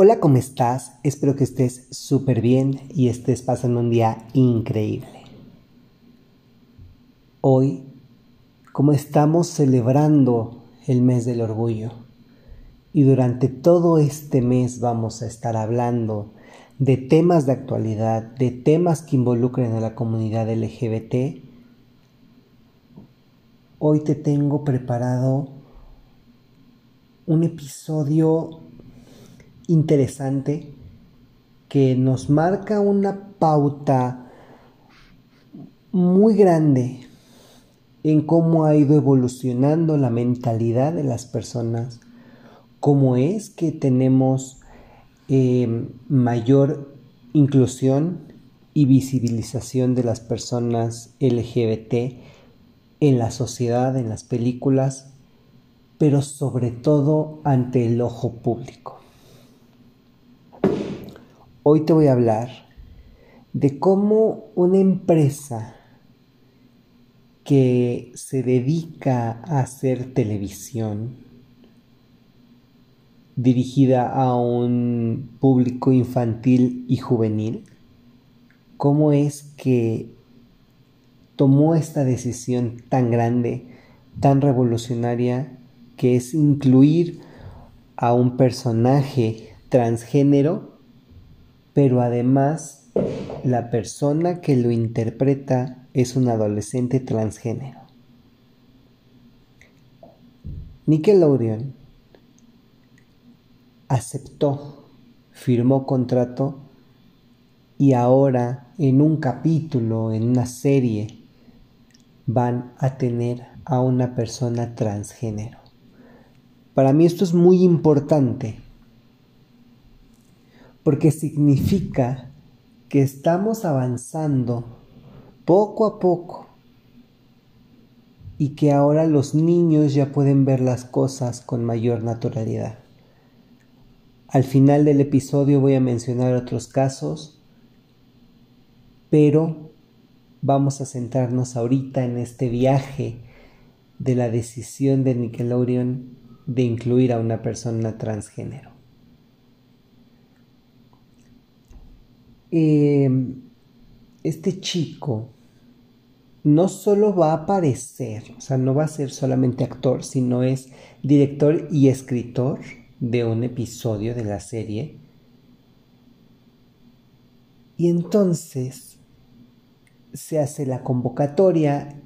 Hola, ¿cómo estás? Espero que estés súper bien y estés pasando un día increíble. Hoy, como estamos celebrando el mes del orgullo, y durante todo este mes vamos a estar hablando de temas de actualidad, de temas que involucren a la comunidad LGBT, hoy te tengo preparado un episodio interesante que nos marca una pauta muy grande en cómo ha ido evolucionando la mentalidad de las personas, cómo es que tenemos eh, mayor inclusión y visibilización de las personas LGBT en la sociedad, en las películas, pero sobre todo ante el ojo público. Hoy te voy a hablar de cómo una empresa que se dedica a hacer televisión dirigida a un público infantil y juvenil, cómo es que tomó esta decisión tan grande, tan revolucionaria, que es incluir a un personaje transgénero pero además la persona que lo interpreta es un adolescente transgénero. Nickelodeon aceptó, firmó contrato y ahora en un capítulo, en una serie, van a tener a una persona transgénero. Para mí esto es muy importante porque significa que estamos avanzando poco a poco y que ahora los niños ya pueden ver las cosas con mayor naturalidad. Al final del episodio voy a mencionar otros casos, pero vamos a centrarnos ahorita en este viaje de la decisión de Nickelodeon de incluir a una persona transgénero. Em, este chico no solo va a aparecer, o sea, no va a ser solamente actor, sino es director y escritor de un episodio de la serie. Y entonces se hace la convocatoria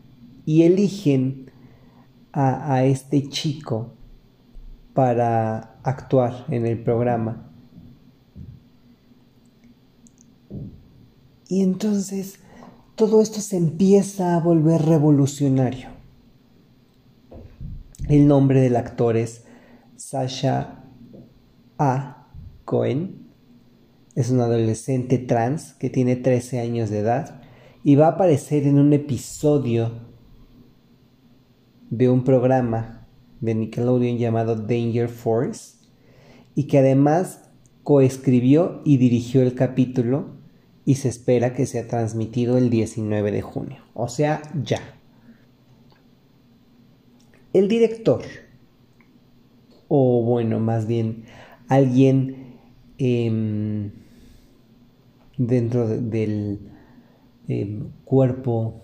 y eligen a, a este chico para actuar en el programa. Y entonces todo esto se empieza a volver revolucionario. El nombre del actor es Sasha A. Cohen. Es un adolescente trans que tiene 13 años de edad y va a aparecer en un episodio de un programa de Nickelodeon llamado Danger Force y que además coescribió y dirigió el capítulo y se espera que sea transmitido el 19 de junio, o sea, ya. El director, o bueno, más bien alguien em, dentro del em, cuerpo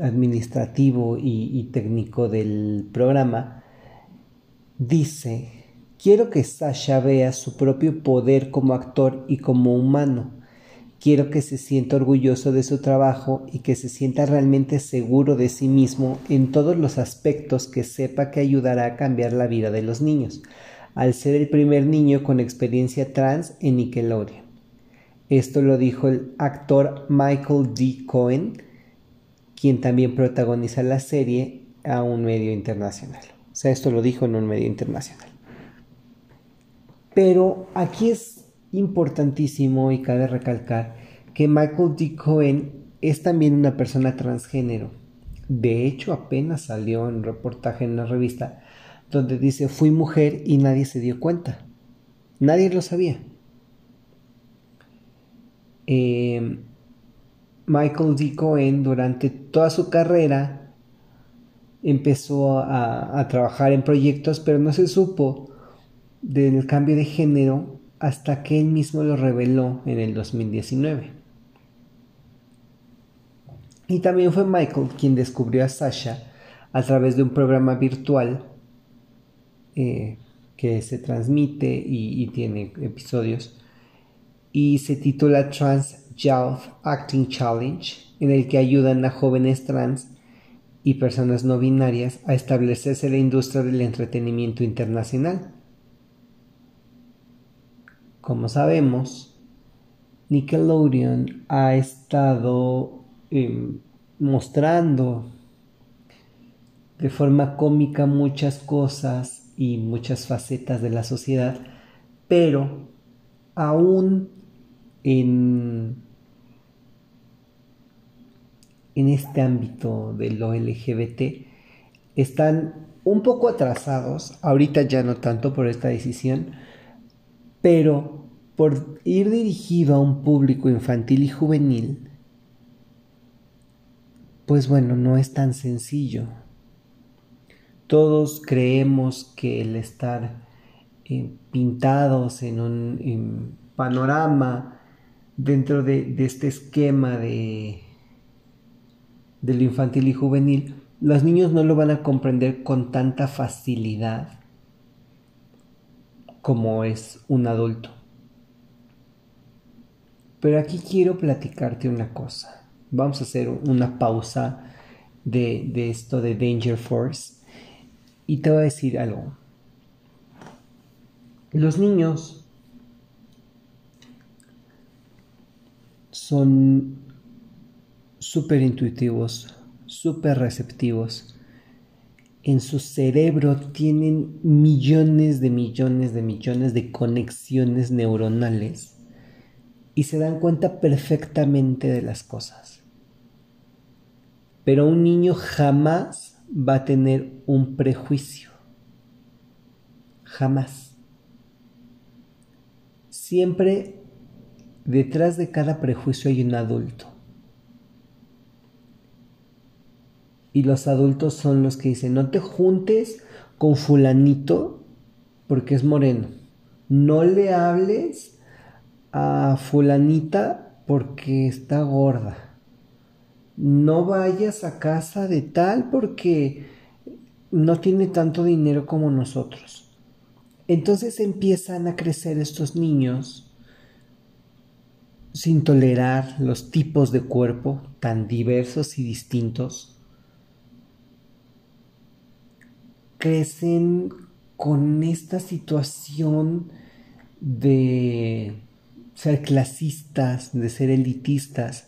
administrativo y técnico del programa, dice, quiero que Sasha vea su propio poder como actor y como humano Quiero que se sienta orgulloso de su trabajo y que se sienta realmente seguro de sí mismo en todos los aspectos que sepa que ayudará a cambiar la vida de los niños, al ser el primer niño con experiencia trans en Nickelodeon. Esto lo dijo el actor Michael D. Cohen, quien también protagoniza la serie a un medio internacional. O sea, esto lo dijo en un medio internacional. Pero aquí es importantísimo y cabe recalcar que Michael D. Cohen es también una persona transgénero. De hecho, apenas salió en un reportaje en una revista donde dice fui mujer y nadie se dio cuenta. Nadie lo sabía. Em, Michael D. Cohen durante toda su carrera empezó a, a trabajar en proyectos, pero no se supo del cambio de género hasta que él mismo lo reveló en el 2019. Y también fue Michael quien descubrió a Sasha a través de un programa virtual eh, que se transmite y, y, tiene episodios y se titula Trans Youth Acting Challenge, en el que ayudan a jóvenes trans y personas no binarias a establecerse en la industria del entretenimiento internacional. Como sabemos, Nickelodeon ha estado eh, mostrando de forma cómica muchas cosas y muchas facetas de la sociedad, pero aún en, en este ámbito de lo LGBT están un poco atrasados, ahorita ya no tanto por esta decisión, pero por ir dirigido a un público infantil y juvenil, pues bueno, no es tan sencillo. Todos creemos que el estar eh, pintados en un panorama dentro de, este esquema de, de lo infantil y juvenil, los niños no lo van a comprender con tanta facilidad como es un adulto. Pero aquí quiero platicarte una cosa. Vamos a hacer una pausa de, de esto de Danger Force y te voy a decir algo. Los niños son súper intuitivos, súper receptivos en su cerebro tienen millones de millones de millones de conexiones neuronales y se dan cuenta perfectamente de las cosas. Pero un niño jamás va a tener un prejuicio. Jamás. Siempre detrás de cada prejuicio hay un adulto. Y los adultos son los que dicen, no te juntes con fulanito porque es moreno. No le hables a fulanita porque está gorda. No vayas a casa de tal porque no tiene tanto dinero como nosotros. Entonces empiezan a crecer estos niños sin tolerar los tipos de cuerpo tan diversos y distintos crecen con esta situación de ser clasistas, de ser elitistas,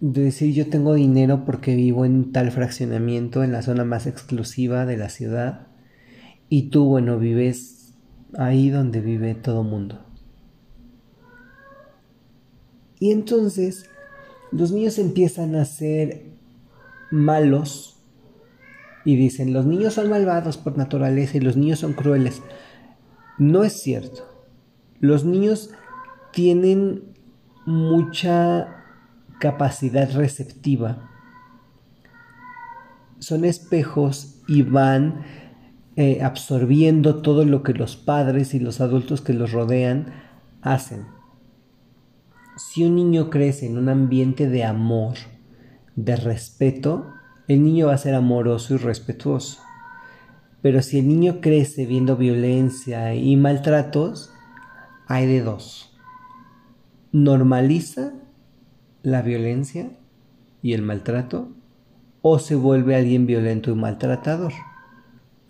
de decir yo tengo dinero porque vivo en tal fraccionamiento, en la zona más exclusiva de la ciudad, y tú, bueno, vives ahí donde vive todo mundo. Y entonces los niños empiezan a ser malos y dicen, los niños son malvados por naturaleza y los niños son crueles. No es cierto. Los niños tienen mucha capacidad receptiva. Son espejos y van eh, absorbiendo todo lo que los padres y los adultos que los rodean hacen. Si un niño crece en un ambiente de amor, de respeto, el niño va a ser amoroso y respetuoso. Pero si el niño crece viendo violencia y maltratos, hay de dos. Normaliza la violencia y el maltrato o se vuelve alguien violento y maltratador,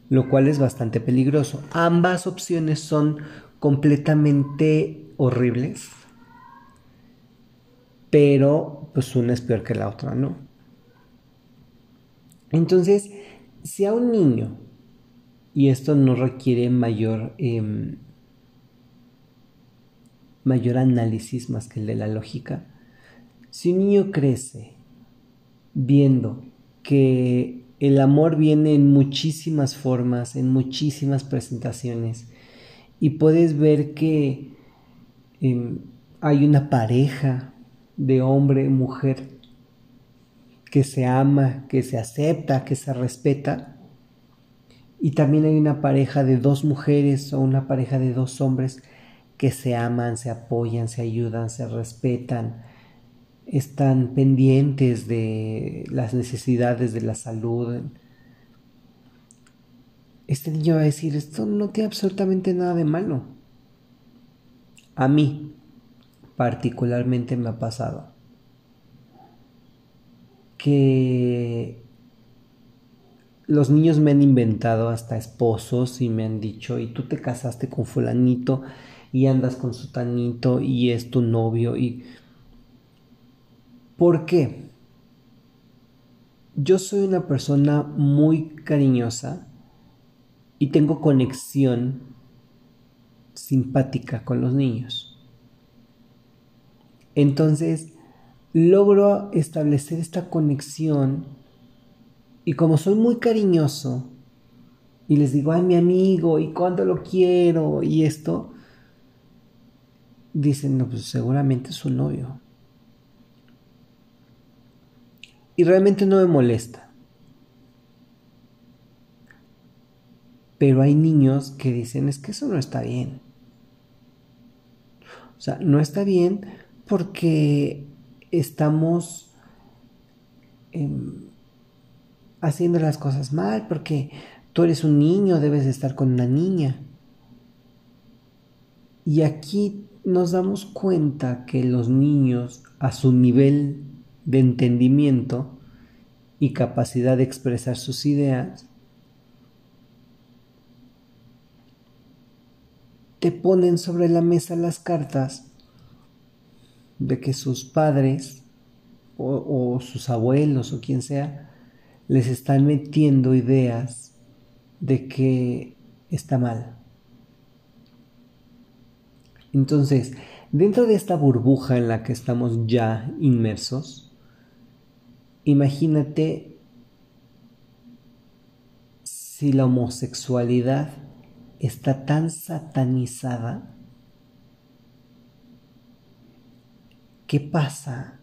lo cual es bastante peligroso. Ambas opciones son completamente horribles, pero pues una es peor que la otra, ¿no? Entonces, si a un niño, y esto no requiere mayor, em, mayor análisis más que el de la lógica, si un niño crece viendo que el amor viene en muchísimas formas, en muchísimas presentaciones, y puedes ver que em, hay una pareja de hombre, mujer, que se ama, que se acepta, que se respeta, Y también hay una pareja de dos mujeres o una pareja de dos hombres que se aman, se apoyan, se ayudan, se respetan, están pendientes de las necesidades de la salud. Este niño va a decir, esto no tiene absolutamente nada de malo. A mí particularmente me ha pasado que los niños me han inventado hasta esposos y me han dicho, y tú te casaste con fulanito y andas con su tanito y es tu novio y... ¿Por qué? Yo soy una persona muy cariñosa y tengo conexión simpática con los niños. Entonces, logro establecer esta conexión y como soy muy cariñoso y les digo, ay mi amigo, y cuánto lo quiero, y esto, dicen, no, pues seguramente es su novio. Y realmente no me molesta. Pero hay niños que dicen, es que eso no está bien. O sea, no está bien porque estamos em, haciendo las cosas mal, porque tú eres un niño, debes estar con una niña. Y aquí nos damos cuenta que los niños, a su nivel de entendimiento y capacidad de expresar sus ideas, te ponen sobre la mesa las cartas de que sus padres o, sus abuelos o quien sea les están metiendo ideas de que está mal. Entonces, dentro de esta burbuja en la que estamos ya inmersos, imagínate si la homosexualidad está tan satanizada ¿Qué pasa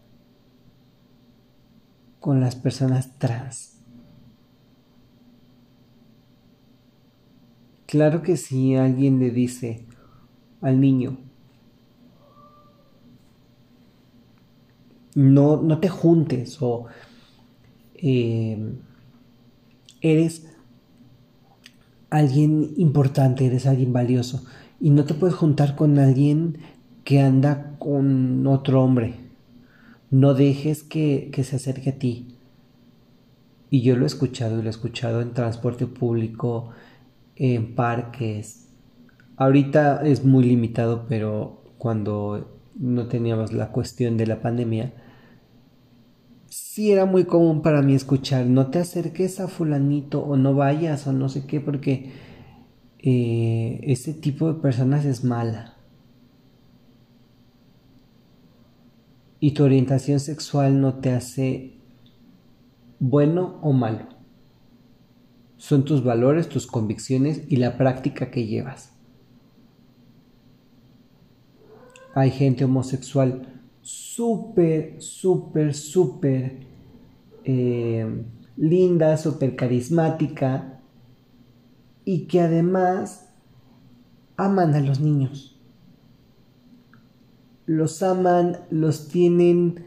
con las personas trans? Claro que si alguien le dice al niño, no, no te juntes o eh, eres alguien importante, eres alguien valioso y no te puedes juntar con alguien que anda con otro hombre. No dejes que, se acerque a ti. Y yo lo he escuchado y lo he escuchado en transporte público, en parques. Ahorita es muy limitado, pero cuando no teníamos la cuestión de la pandemia, sí era muy común para mí escuchar, no te acerques a fulanito o no vayas o no sé qué, porque eh, ese tipo de personas es mala. Y tu orientación sexual no te hace bueno o malo. Son tus valores, tus convicciones y la práctica que llevas. Hay gente homosexual súper, súper, súper eh, linda, súper carismática y que además aman a los niños los aman, los tienen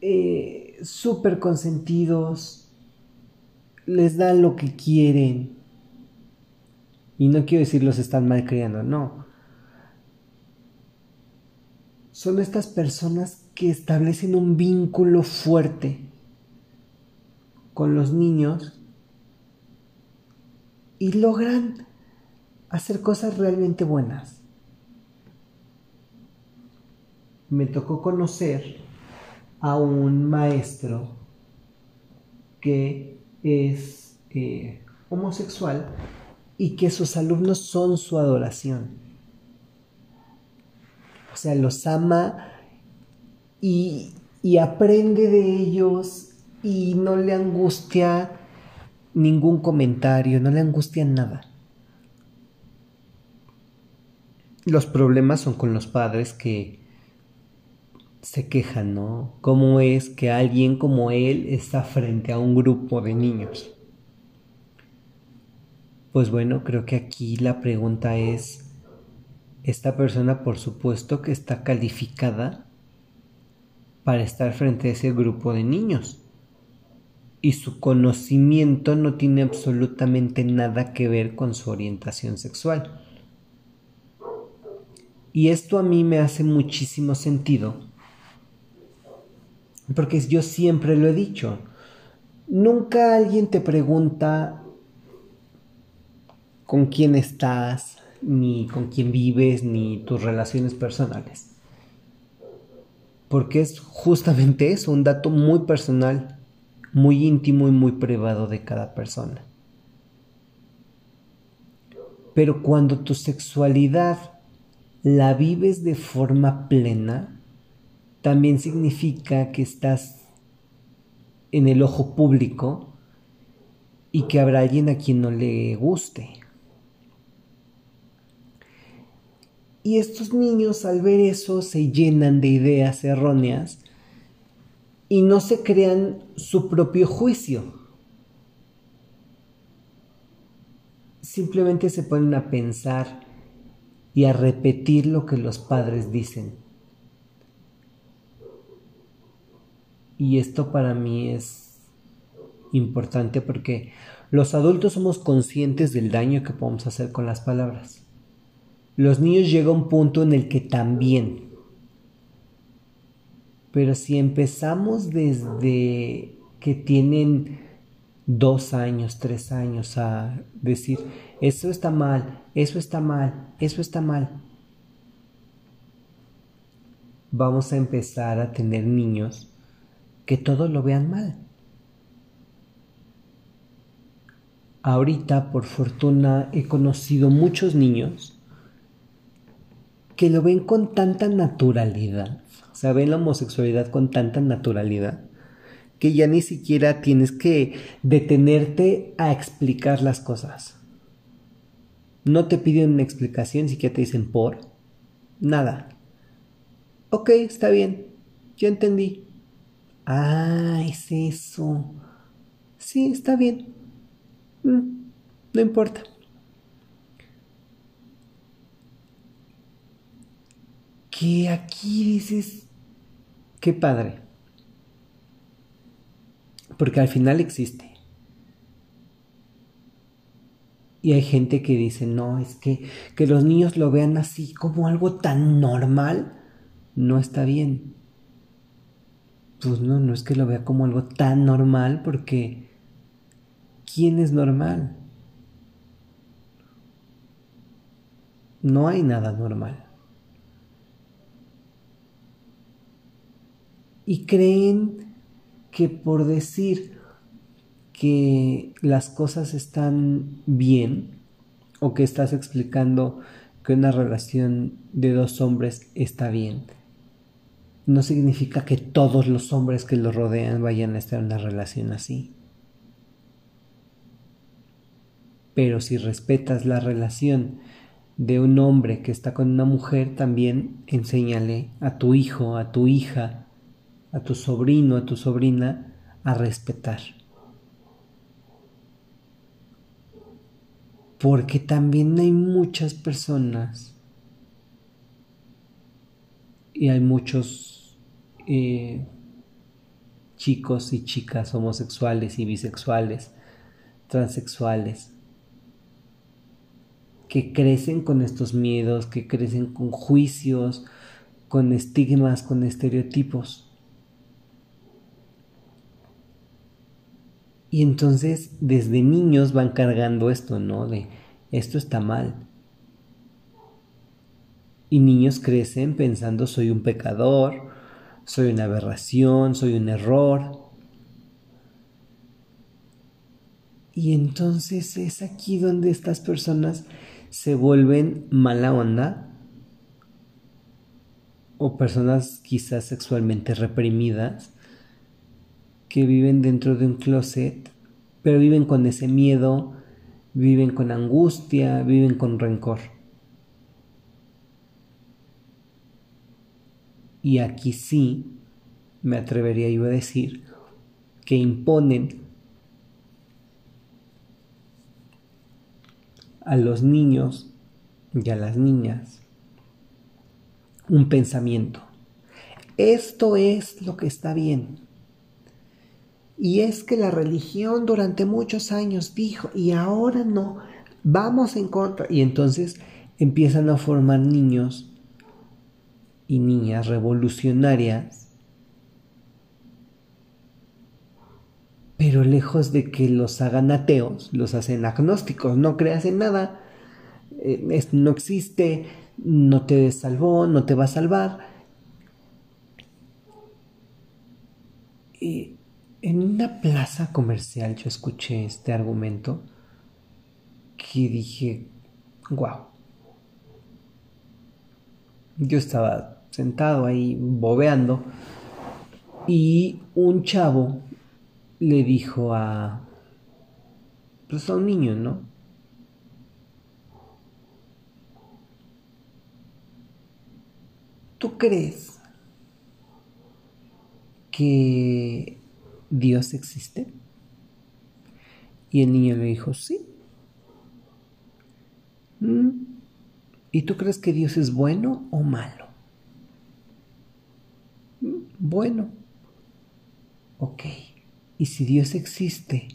eh, súper consentidos, les dan lo que quieren. Y no quiero decir los están mal criando, no. Son estas personas que establecen un vínculo fuerte con los niños y logran hacer cosas realmente buenas. Me tocó conocer a un maestro que es eh, homosexual y que sus alumnos son su adoración. O sea, los ama y, y aprende de ellos y no le angustia ningún comentario, no le angustia nada. Los problemas son con los padres que se quejan, ¿no? ¿Cómo es que alguien como él está frente a un grupo de niños? Pues bueno, creo que aquí la pregunta es, esta persona por supuesto que está calificada para estar frente a ese grupo de niños. Y su conocimiento no tiene absolutamente nada que ver con su orientación sexual. Y esto a mí me hace muchísimo sentido. Porque yo siempre lo he dicho. Nunca alguien te pregunta con quién estás, ni con quién vives, ni tus relaciones personales. Porque es justamente eso, un dato muy personal, muy íntimo y muy privado de cada persona. Pero cuando tu sexualidad la vives de forma plena, también significa que estás en el ojo público y que habrá alguien a quien no le guste. Y estos niños al ver eso se llenan de ideas erróneas y no se crean su propio juicio. Simplemente se ponen a pensar y a repetir lo que los padres dicen. Y esto para mí es importante porque los adultos somos conscientes del daño que podemos hacer con las palabras los niños llega un punto en el que también. Pero si empezamos desde que tienen dos años, tres años a decir, eso está mal, eso está mal, eso está mal, vamos a empezar a tener niños que todo lo vean mal. Ahorita, por fortuna, he conocido muchos niños que lo ven con tanta naturalidad, o sea, ven la homosexualidad con tanta naturalidad, que ya ni siquiera tienes que detenerte a explicar las cosas. No te piden una explicación, siquiera te dicen por. Nada. Ok, está bien. Ya entendí. Ah, es eso. Sí, está bien. Mm, no importa. que aquí dices, qué padre. Porque al final existe. Y hay gente que dice, no, es que que los niños lo vean así como algo tan normal, no está bien. Pues no, no es que lo vea como algo tan normal porque ¿quién es normal? No hay nada normal. y creen que por decir que las cosas están bien o que estás explicando que una relación de dos hombres está bien, no significa que todos los hombres que lo rodean vayan a estar en una relación así. Pero si respetas la relación de un hombre que está con una mujer, también enséñale a tu hijo, a tu hija, a tu sobrino, a tu sobrina, a respetar. Porque también hay muchas personas y hay muchos eh, chicos y chicas homosexuales y bisexuales, transexuales, que crecen con estos miedos, que crecen con juicios, con estigmas, con estereotipos. Y entonces desde niños van cargando esto, ¿no? De esto está mal. Y niños crecen pensando soy un pecador, soy una aberración, soy un error. Y entonces es aquí donde estas personas se vuelven mala onda o personas quizás sexualmente reprimidas que viven dentro de un closet, pero viven con ese miedo, viven con angustia, viven con rencor. Y aquí sí me atrevería yo a decir que imponen a los niños y a las niñas un pensamiento. Esto es lo que está bien. Y es que la religión durante muchos años dijo, y ahora no, vamos en contra. Y entonces empiezan a formar niños y niñas revolucionarias, pero lejos de que los hagan ateos, los hacen agnósticos, no creas en nada, eh, no existe, no te salvó, no te va a salvar. Y en una plaza comercial yo escuché este argumento que dije, wow. Yo estaba sentado ahí bobeando y un chavo le dijo a pues a un niño, ¿no? ¿Tú crees que Dios existe? Y el niño le dijo, sí. Mm. ¿Y tú crees que Dios es bueno o malo? Bueno. Ok. Y si Dios existe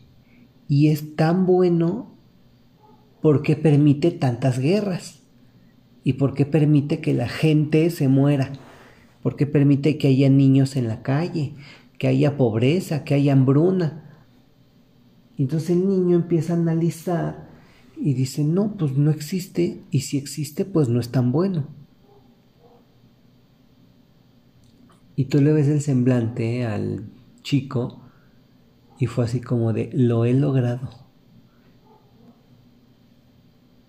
y es tan bueno, ¿por qué permite tantas guerras? ¿Y por qué permite que la gente se muera? ¿Por qué permite que haya niños en la calle? Que haya pobreza, que haya hambruna. Entonces el niño empieza a analizar y dice, no, pues no existe, y si existe, pues no es tan bueno. Y tú le ves el semblante al chico y fue así como de, lo he logrado.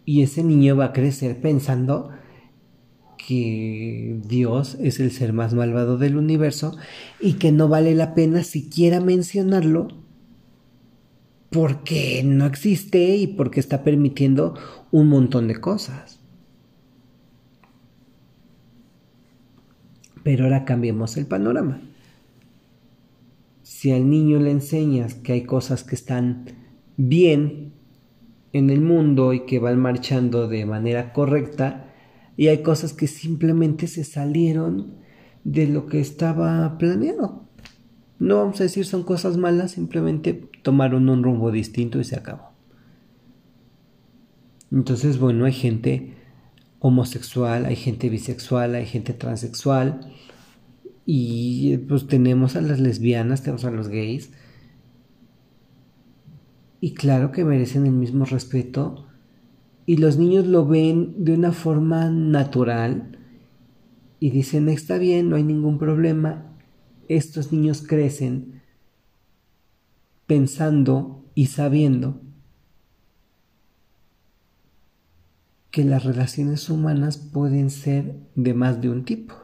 Y ese niño va a crecer pensando que Dios es el ser más malvado del universo y que no vale la pena siquiera mencionarlo porque no existe y porque está permitiendo un montón de cosas. Pero ahora cambiemos el panorama. Si al niño le enseñas que hay cosas que están bien en el mundo y que van marchando de manera correcta y hay cosas que simplemente se salieron de lo que estaba planeado. No vamos a decir son cosas malas, simplemente tomaron un rumbo distinto y se acabó. Entonces, bueno, hay gente homosexual, hay gente bisexual, hay gente transexual y pues tenemos a las lesbianas, tenemos a los gays, y claro que merecen el mismo respeto y los niños lo ven de una forma natural y dicen está bien, no hay ningún problema. Estos niños crecen pensando y sabiendo que las relaciones humanas pueden ser de más de un tipo.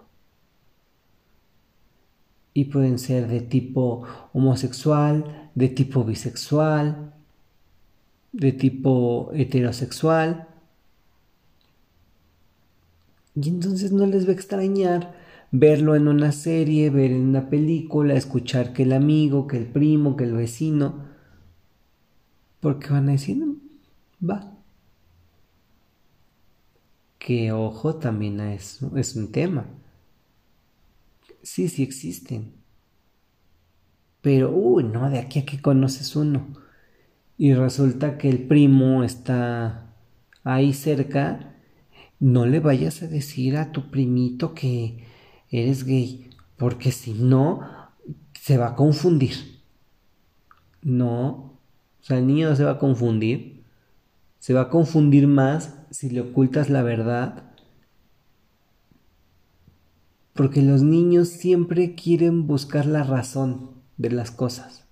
Y pueden ser de tipo homosexual, de tipo bisexual, de tipo heterosexual. Y entonces no les va a extrañar verlo en una serie, ver en una película, escuchar que el amigo, que el primo, que el vecino, porque van a decir, va. Que ojo también es, es un tema. Sí, sí existen. Pero, uy, no, de aquí a que conoces uno y resulta que el primo está ahí cerca, no le vayas a decir a tu primito que eres gay, porque si no, se va a confundir. No, o sea, el niño no se va a confundir, se va a confundir más si le ocultas la verdad. Porque los niños siempre quieren buscar la razón de las cosas.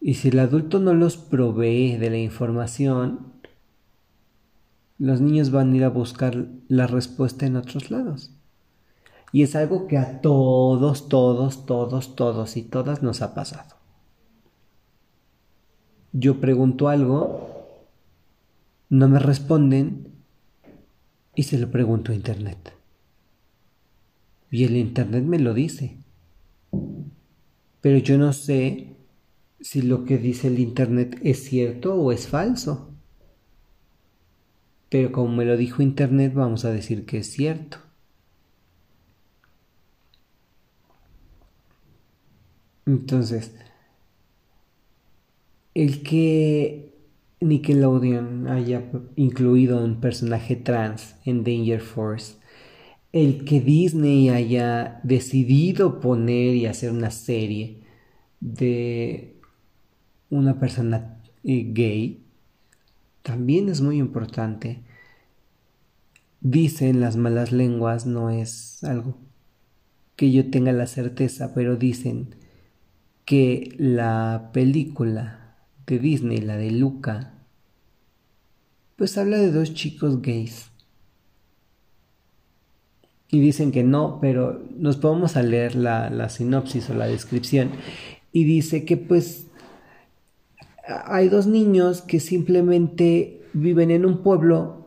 Y si el adulto no los provee de la información, los niños van a ir a buscar la respuesta en otros lados. Y es algo que a todos, todos, todos, todos y todas nos ha pasado. Yo pregunto algo, no me responden y se lo pregunto a Internet. Y el Internet me lo dice. Pero yo no sé si lo que dice el Internet es cierto o es falso. pero como me lo dijo Internet vamos a decir que es cierto. Entonces, el que Nickelodeon haya incluido un personaje trans en Danger Force, el que Disney haya decidido poner y hacer una serie de una persona eh, gay, también es muy importante. Dicen las malas lenguas, no es algo que yo tenga la certeza, pero dicen que la película de Disney, la de Luca, pues habla de dos chicos gays. Y dicen que no, pero nos podemos a leer la, la sinopsis o la descripción. Y dice que pues hay dos niños que simplemente viven en un pueblo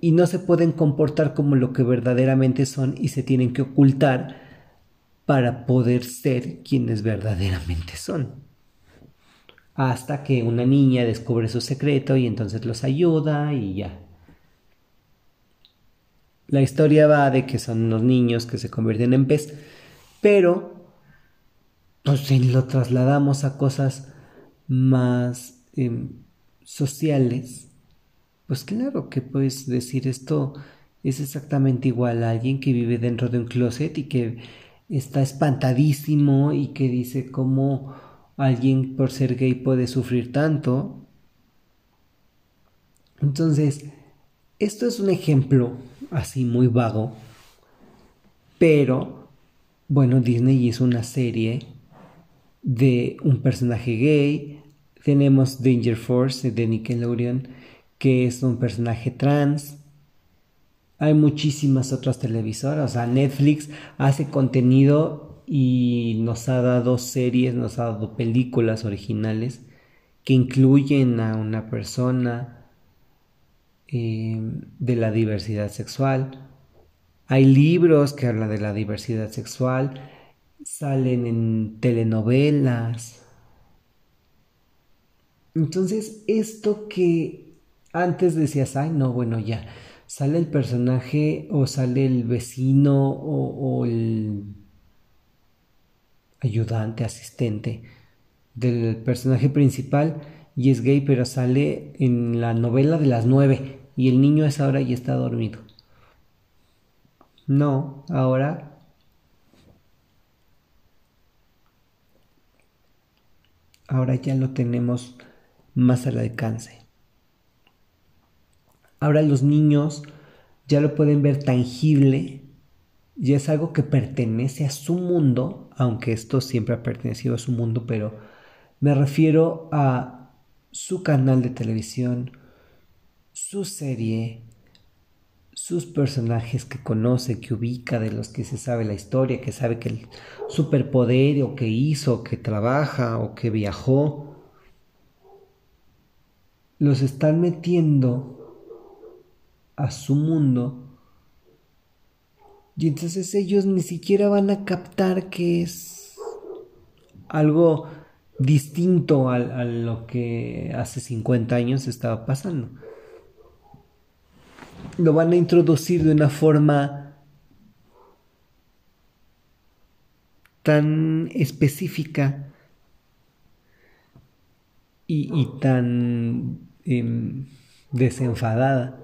y no se pueden comportar como lo que verdaderamente son y se tienen que ocultar para poder ser quienes verdaderamente son. Hasta que una niña descubre su secreto y entonces los ayuda y ya. La historia va de que son unos niños que se convierten en pez, pero pues, si lo trasladamos a cosas más em, sociales, pues claro que puedes decir esto es exactamente igual a alguien que vive dentro de un closet y que está espantadísimo y que dice cómo alguien por ser gay puede sufrir tanto. Entonces, esto es un ejemplo así muy vago, pero bueno, Disney hizo una serie de un personaje gay. Tenemos Danger Force de Nickelodeon, que es un personaje trans. Hay muchísimas otras televisoras. O sea, Netflix hace contenido y nos ha dado series, nos ha dado películas originales que incluyen a una persona eh, de la diversidad sexual. Hay libros que hablan de la diversidad sexual salen en telenovelas. Entonces, esto que antes decías, ay, no, bueno, ya, sale el personaje o sale el vecino o, el ayudante, asistente del personaje principal y es gay, pero sale en la novela de las nueve y el niño es ahora y está dormido. No, ahora ahora ya lo tenemos más al alcance. Ahora los niños ya lo pueden ver tangible, ya es algo que pertenece a su mundo, aunque esto siempre ha pertenecido a su mundo, pero me refiero a su canal de televisión, su serie, sus personajes que conoce, que ubica, de los que se sabe la historia, que sabe que el superpoder o que hizo, que trabaja o que viajó, los están metiendo a su mundo y entonces ellos ni siquiera van a captar que es algo distinto a, lo que hace 50 años estaba pasando. Lo van a introducir de una forma tan específica y, tan em, desenfadada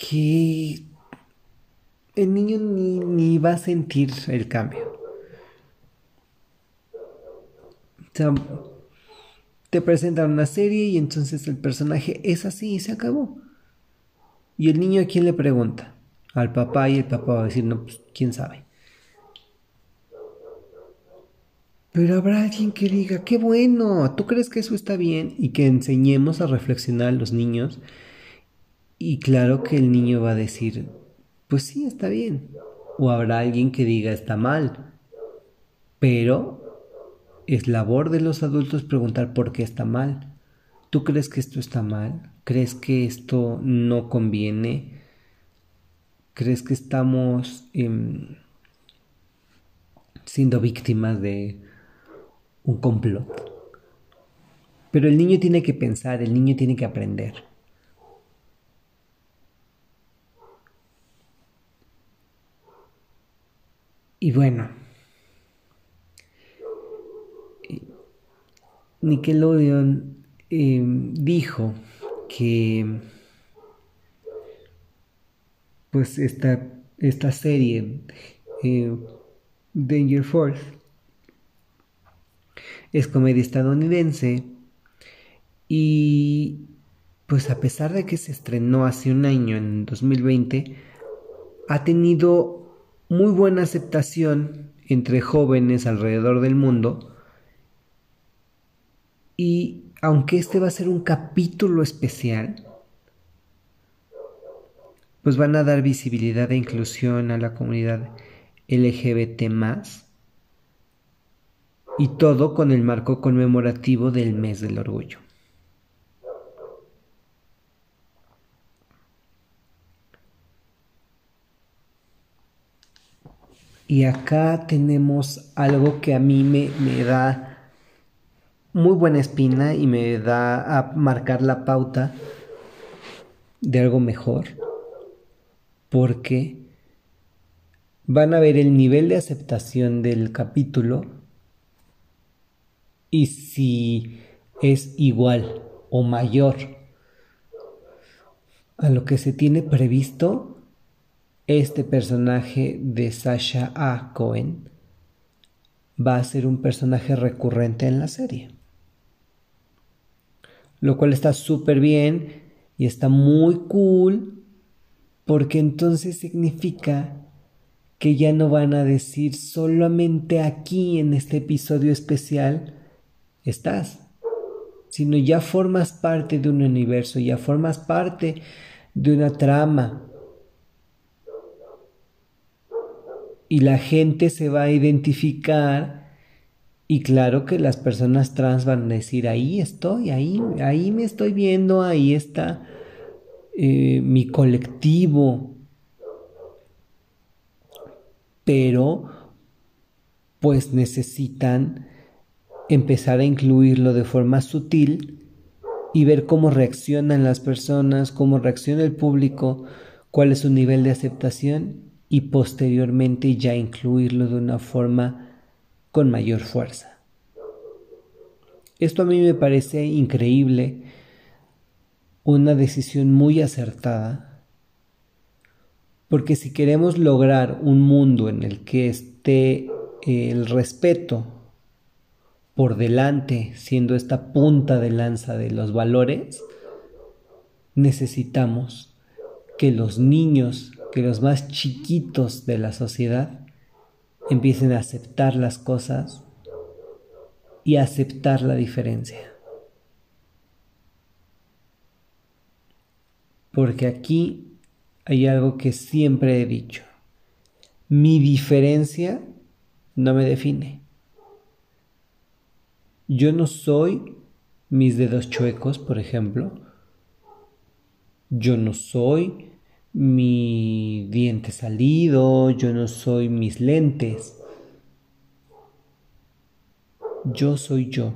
que el niño ni, va a sentir el cambio. O te presentan una serie y entonces el personaje es así y se acabó. Y el niño a quién le pregunta? Al papá y el papá va a decir, no, pues quién sabe. Pero habrá alguien que diga, qué bueno, ¿tú crees que eso está bien? Y que enseñemos a reflexionar a los niños. Y claro que el niño va a decir, pues sí, está bien. O habrá alguien que diga, está mal. Pero es labor de los adultos preguntar por qué está mal. ¿Tú crees que esto está mal? ¿Crees que esto no conviene? ¿Crees que estamos em, siendo víctimas de un complot? Pero el niño tiene que pensar, el niño tiene que aprender. Y bueno, Nickelodeon em, dijo que pues esta, esta serie eh, Danger Force es comedia estadounidense y pues a pesar de que se estrenó hace un año en 2020 ha tenido muy buena aceptación entre jóvenes alrededor del mundo y aunque este va a ser un capítulo especial, pues van a dar visibilidad e inclusión a la comunidad LGBT y todo con el marco conmemorativo del mes del orgullo. Y acá tenemos algo que a mí me, me da muy buena espina y me da a marcar la pauta de algo mejor. Porque van a ver el nivel de aceptación del capítulo y si es igual o mayor a lo que se tiene previsto, este personaje de Sasha A. Cohen va a ser un personaje recurrente en la serie lo cual está súper bien y está muy cool porque entonces significa que ya no van a decir solamente aquí en este episodio especial estás, sino ya formas parte de un universo, ya formas parte de una trama. Y la gente se va a identificar y claro que las personas trans van a decir, ahí estoy, ahí, ahí me estoy viendo, ahí está eh, mi colectivo. Pero pues necesitan empezar a incluirlo de forma sutil y ver cómo reaccionan las personas, cómo reacciona el público, cuál es su nivel de aceptación y posteriormente ya incluirlo de una forma con mayor fuerza. Esto a mí me parece increíble, una decisión muy acertada, porque si queremos lograr un mundo en el que esté el respeto por delante, siendo esta punta de lanza de los valores, necesitamos que los niños, que los más chiquitos de la sociedad, empiecen a aceptar las cosas y a aceptar la diferencia. Porque aquí hay algo que siempre he dicho. Mi diferencia no me define. Yo no soy mis dedos chuecos, por ejemplo. Yo no soy mi diente salido, yo no soy mis lentes. Yo soy yo.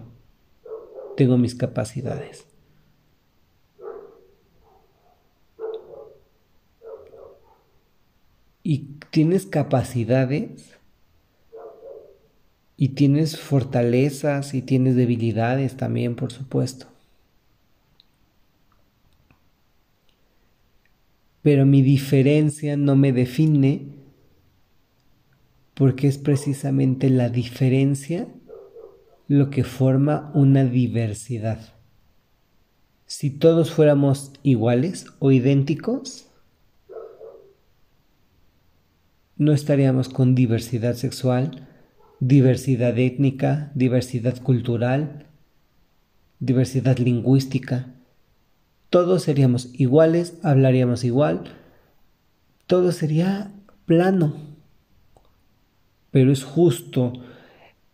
Tengo mis capacidades. Y tienes capacidades y tienes fortalezas y tienes debilidades también, por supuesto. Pero mi diferencia no me define porque es precisamente la diferencia lo que forma una diversidad. Si todos fuéramos iguales o idénticos, no estaríamos con diversidad sexual, diversidad étnica, diversidad cultural, diversidad lingüística todos seríamos iguales, hablaríamos igual, todo sería plano. Pero es justo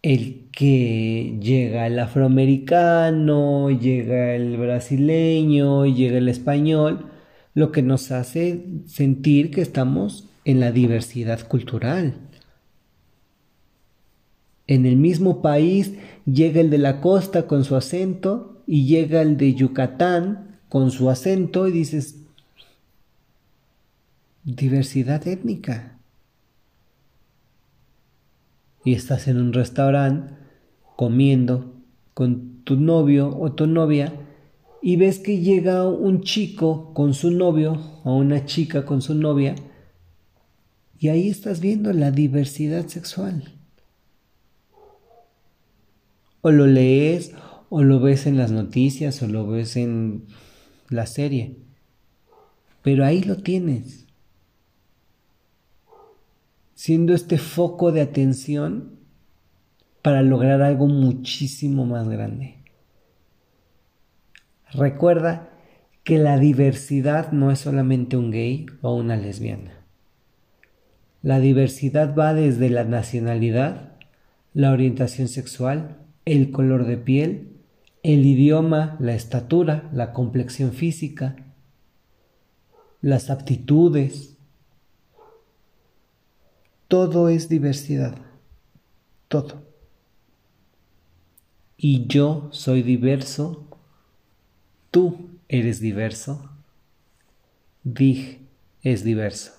el que llega el afroamericano, llega el brasileño, llega el español, lo que nos hace sentir que estamos en la diversidad cultural. En el mismo país llega el de la costa con su acento y llega el de Yucatán con su acento y dices, diversidad étnica. Y estás en un restaurante comiendo con tu novio o tu novia y ves que llega un chico con su novio o una chica con su novia y ahí estás viendo la diversidad sexual. O lo lees o lo ves en las noticias o lo ves en la serie. Pero ahí lo tienes. Siendo este foco de atención para lograr algo muchísimo más grande. Recuerda que la diversidad no es solamente un gay o una lesbiana. La diversidad va desde la nacionalidad, la orientación sexual, el color de piel, el idioma, la estatura, la complexión física, las aptitudes. Todo es diversidad. Todo. Y yo soy diverso. Tú eres diverso. Dig es diverso.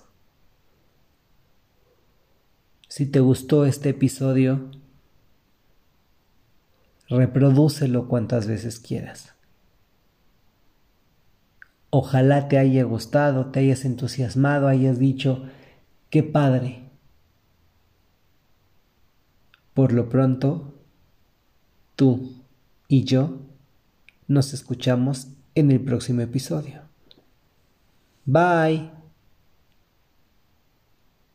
Si te gustó este episodio, reprodúcelo cuantas veces quieras. Ojalá te haya gustado, te hayas entusiasmado, hayas dicho, qué padre. Por lo pronto, tú y yo nos escuchamos en el próximo episodio. Bye.